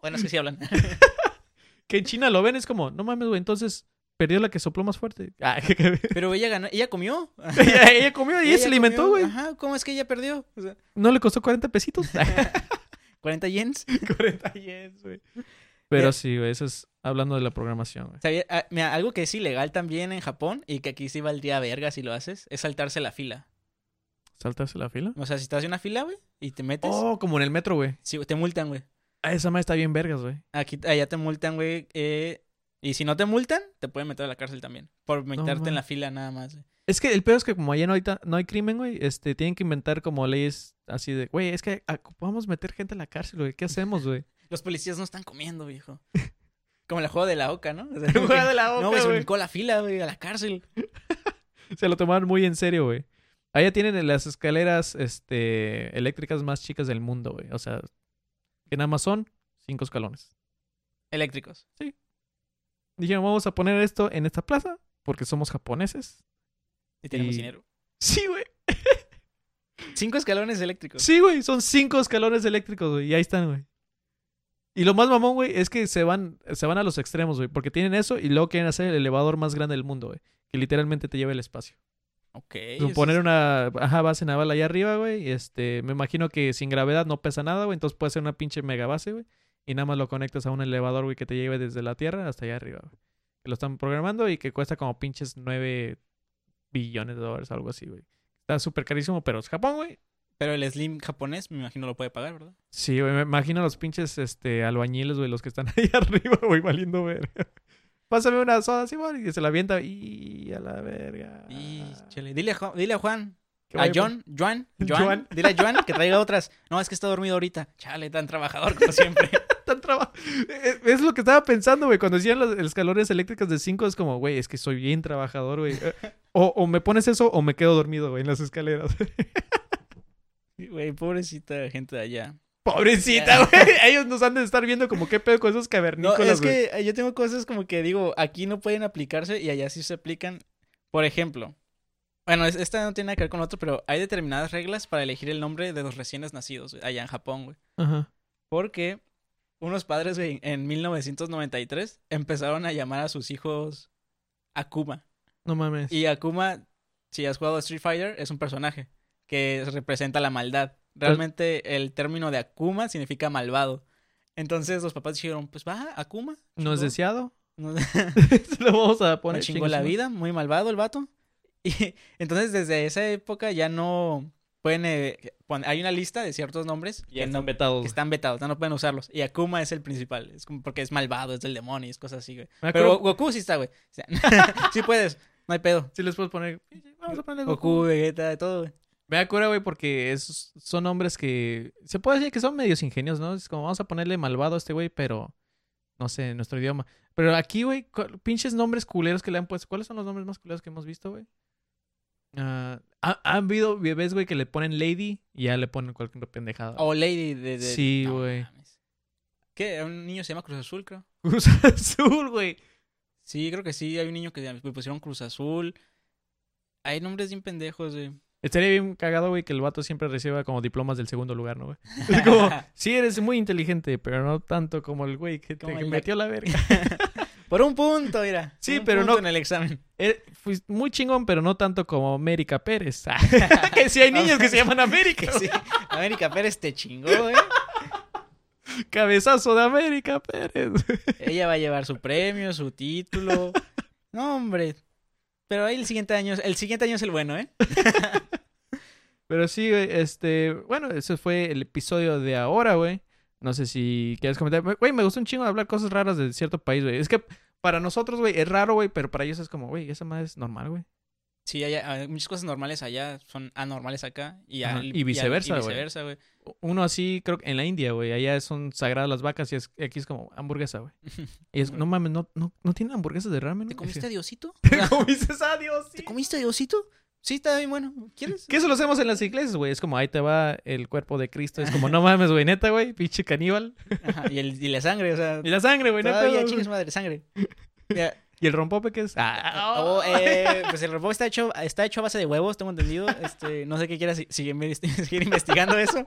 Bueno, es que sí hablan.
Que en China lo ven, es como, no mames, güey, entonces perdió la que sopló más fuerte. Ah,
Pero ella ganó, ella comió.
ella, ella comió y ella se alimentó, güey.
Ajá, ¿cómo es que ella perdió? O sea,
No le costó 40 pesitos.
40 yens.
40 yens, güey. Pero sí, güey, eso es hablando de la programación, güey.
Ah, mira, algo que es ilegal también en Japón y que aquí sí valdría verga si lo haces, es saltarse la fila.
¿Saltarse la fila?
O sea, si estás en una fila, güey, y te metes,
Oh, como en el metro, güey.
sí, te multan, güey.
Ah, esa madre está bien vergas, güey.
Aquí, allá te multan, güey. eh, y si no te multan, te pueden meter a la cárcel también. Por meterte en la fila nada más. güey.
Es que el peor es que como allá no hay, no hay crimen, güey, este, tienen que inventar como leyes así de, güey, es que ocupamos meter gente a la cárcel, güey. ¿Qué hacemos, güey?
Los policías no están comiendo, viejo. Como el juego de la oca, ¿no? O sea,
El juego
que,
de la
No,
oca,
güey, se brincó la fila, güey, a la cárcel.
Se lo tomaron muy en serio, güey. Allá tienen las escaleras este, eléctricas más chicas del mundo, güey. O sea, que nada más son cinco escalones.
Eléctricos.
Dijeron, vamos a poner esto en esta plaza porque somos japoneses.
Y tenemos
Y-
dinero.
Sí, güey.
Cinco escalones eléctricos.
Sí, güey. Son cinco escalones eléctricos, güey. Y ahí están, güey. Y lo más mamón, güey, es que se van, se van a los extremos, güey. Porque tienen eso y luego quieren hacer el elevador más grande del mundo, güey. Que literalmente te lleva el espacio.
Ok.
Como
eso
Poner
es-
una ajá, base naval allá arriba, güey. Este, me imagino que sin gravedad no pesa nada, güey. Entonces puede ser una pinche mega base, güey. Y nada más lo conectas a un elevador, güey, que te lleve desde la Tierra hasta allá arriba, güey. Que lo están programando y que cuesta como pinches 9 billones de dólares, algo así, güey. Está súper carísimo, pero es Japón, güey.
Pero el Slim japonés, me imagino, lo puede pagar, ¿verdad?
Sí, güey. Me imagino los pinches este, albañiles, güey, los que están ahí arriba, güey, valiendo ver. Pásame una soda, güey, y se la avienta. Y a la verga.
Y, chale. Dile a, dile a Juan, a John, Juan, Juan,
Juan.
dile a Juan que traiga otras. No, es que está dormido ahorita. Chale, tan trabajador como siempre.
tan traba- Es- Es lo que estaba pensando, güey. Cuando decían los escalones eléctricas de 5, es como, güey, es que soy bien trabajador, güey. Eh, O, o me pones eso o me quedo dormido, güey, en las escaleras.
Güey, pobrecita gente de allá.
Pobrecita, güey. Ellos nos han de estar viendo como qué pedo con esos
No,
cavernícolas,
es que eh, yo tengo cosas como que digo, aquí no pueden aplicarse y allá sí se aplican. Por ejemplo, bueno, es- esta no tiene nada que ver con otro, pero hay determinadas reglas para elegir el nombre de los recién nacidos allá en Japón, güey.
Ajá.
Porque unos padres, güey, en 1993 empezaron a llamar a sus hijos Akuma.
No mames.
Y Akuma, si has jugado a Street Fighter, es un personaje que representa la maldad. Realmente el término de Akuma significa malvado. Entonces los papás dijeron, pues va, Akuma.
¿No es
chingó.
deseado?
No-
Se lo vamos a
Me
poner.
chingó
chingue
la vida, muy malvado el vato. Y entonces desde esa época ya no pueden... eh, hay una lista de ciertos nombres
Ya
que,
están
no-
vetados.
que están vetados, ya no pueden usarlos. Y Akuma es el principal, es como porque es malvado, es del demonio, es cosas así, güey.
Me
Pero
acuerdo-
Goku sí está, güey. O sea, sí puedes, no hay pedo.
Sí les puedes poner. Vamos a ponerle
Goku,
Goku.
Vegeta, de todo, güey.
Me acuerdo, güey, porque esos son nombres que. Se puede decir que son medios ingenios, ¿no? Es como vamos a ponerle malvado a este güey, pero. No sé, en nuestro idioma. Pero aquí, güey, pinches nombres culeros que le han puesto. ¿Cuáles son los nombres más culeros que hemos visto, güey? Ah, ha- han habido bebés, güey, que le ponen Lady y ya le ponen cualquier pendejada.
O Lady de... de-
Sí, güey.
¿Qué? Un niño se llama Cruz Azul, creo.
Cruz Azul, güey.
Sí, creo que sí. Hay un niño que le pusieron Cruz Azul. Hay nombres bien pendejos, güey.
Estaría bien cagado, güey, que el vato siempre reciba como diplomas del segundo lugar, ¿no, güey? Es como, sí eres muy inteligente, pero no tanto como el güey que te
el-
metió la verga.
Por un punto, mira.
Sí, pero no-
en el examen.
Eh, fuiste muy chingón, pero no tanto como América Pérez. que si hay niños que se llaman América.
Sí. América Pérez te chingó, güey.
Cabezazo de América Pérez.
Ella va a llevar su premio, su título. No, hombre. Pero ahí el siguiente año, el siguiente año es el bueno, ¿eh?
pero sí, este, bueno, ese fue el episodio de ahora, güey. No sé si quieres comentar. Güey, me gustó un chingo hablar cosas raras de cierto país, güey. Es que para nosotros, güey, es raro, güey, pero para ellos es como, güey, esa madre es normal, güey.
Sí, allá, hay muchas cosas normales allá son anormales acá. Y, al-
y viceversa,
y
güey.
viceversa, güey.
Uno así, creo que en la India, güey, allá son sagradas las vacas y es- aquí es como hamburguesa, güey. Y es, no mames, no, no, no tienen hamburguesas de ramen,
¿Te comiste a Diosito?
¿Te comiste a Dios?
¿Te comiste a Diosito? Sí, está bien bueno. ¿Quieres?
Que eso lo hacemos en las iglesias, güey. Es como, ahí te va el cuerpo de Cristo. Es como, no mames, güey, neta, güey, pinche caníbal.
Ajá, y, el, y la sangre, o sea.
Y la sangre, güey, no
todavía su madre, sangre. Mira,
Y el rompope que es. Ah,
oh, eh, pues el robot está hecho, está hecho a base de huevos, tengo entendido. Este, no sé qué quieras seguir, investi- seguir investigando eso.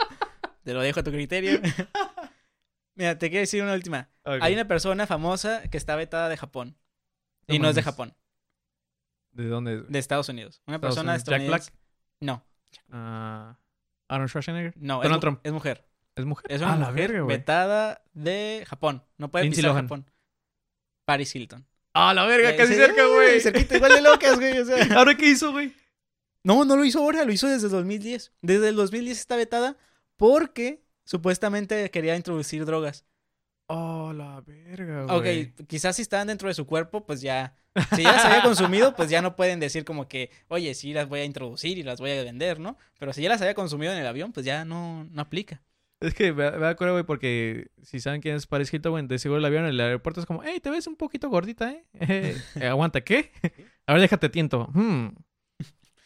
Te lo dejo a tu criterio. Mira, te quiero decir una última. Hay una persona famosa que está vetada de Japón.
No
Y no es de. Japón,
¿De dónde?
de Estados Unidos. Una
Estados
persona
Unidos. Jack
estadounidense. No,
Ah, Arnold Schwarzenegger.
no, es,
Donald
mu-
Trump.
es mujer.
Es mujer.
Es una
ah, la
mujer
verga, güey.
vetada de Japón. No puede
Lindsay
pisar
Lohan.
Japón. Paris Hilton.
Ah, la verga,
Eh,
casi cerca, güey.
Cerquita, igual de locas, güey. O sea.
¿Ahora qué hizo, güey?
No, no lo hizo ahora, lo hizo desde el 2010. Desde el 2010 está vetada porque supuestamente quería introducir drogas.
Oh, la verga,
Ok,
güey.
quizás si estaban dentro de su cuerpo, pues ya. Si ya las había consumido, pues ya no pueden decir como que, oye, sí las voy a introducir y las voy a vender, ¿no? Pero si ya las había consumido en el avión, pues ya no, no aplica.
Es que me, me acuerdo, güey, porque si saben quién es Paris Hilton, güey, de seguro el avión en el aeropuerto es como, hey, te ves un poquito gordita, ¿eh? Eh, aguanta, ¿qué? A ver, déjate tiento. Hmm.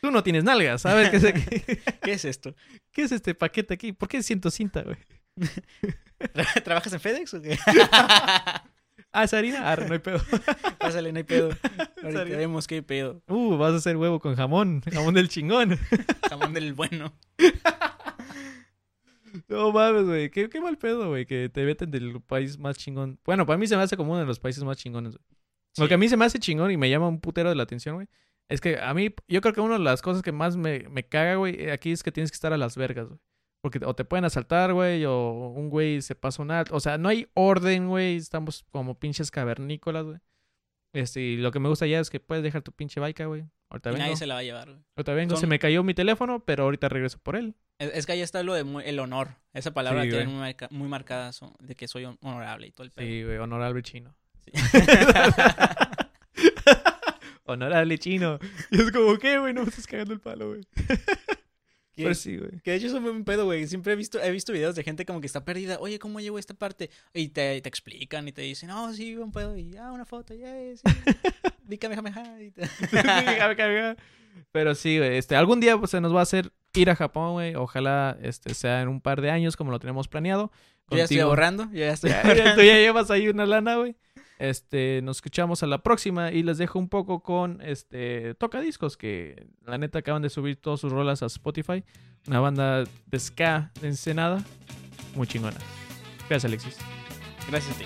Tú no tienes nalgas, a ver, ¿qué es, qué,
¿Qué es esto?
qué es este paquete aquí? ¿Por qué siento cinta, güey?
¿Tra- ¿Trabajas en FedEx o qué?
Ah, ¿es harina? Ah, no hay pedo.
Pásale, no hay pedo. Ahorita
serio?
vemos qué hay pedo.
Uh, vas a hacer huevo con jamón, jamón del chingón.
Jamón del bueno.
No mames, güey. Qué, qué mal pedo, güey, que te veten del país más chingón. Bueno, para mí se me hace como uno de los países más chingones, güey. Lo que a mí se me hace chingón y me llama un putero de la atención, güey. Es que a mí, yo creo que una de las cosas que más me, me caga, güey, eh, aquí es que tienes que estar a las vergas, güey. Porque o te pueden asaltar, güey, o un güey se pasa un alto. O sea, no hay orden, güey. Estamos como pinches cavernícolas, güey. Este, y lo que me gusta ya es que puedes dejar tu pinche baica, güey. Ahorita
Y
vengo.
nadie se la va a llevar, güey.
Ahorita vengo.
Son-
Se me cayó mi teléfono, pero ahorita regreso por él.
Es, es que ahí está lo de el honor. Esa palabra
Sí,
la tienen muy, marca- muy marcada so- de que soy hon- honorable y todo el pedo.
Sí, güey, honorable chino.
Sí.
Honorable chino. Y es como, ¿qué, güey? No me estás cagando el palo, güey.
que,
Pues sí, güey.
que de hecho eso fue un pedo, güey. Siempre he visto, he visto videos de gente como que está perdida. Oye, ¿cómo llego a esta parte? Y te, te explican y te dicen, no, sí, un pedo. Y ya, una foto, ya, sí. Di kamehameha, y te-
Cabe, cabe. Pero sí, güey. Este, algún día pues, se nos va a hacer ir a Japón, güey. Ojalá este, sea en un par de años, como lo tenemos planeado.
Yo ya estoy ahorrando, yo ya estoy ahorrando.
tú ya llevas ahí una lana, güey. Este, nos escuchamos a la próxima y les dejo un poco con este Tocadiscos, que la neta acaban de subir todas sus rolas a Spotify. Una banda de ska de Ensenada. Muy chingona. Gracias, Alexis.
Gracias a ti.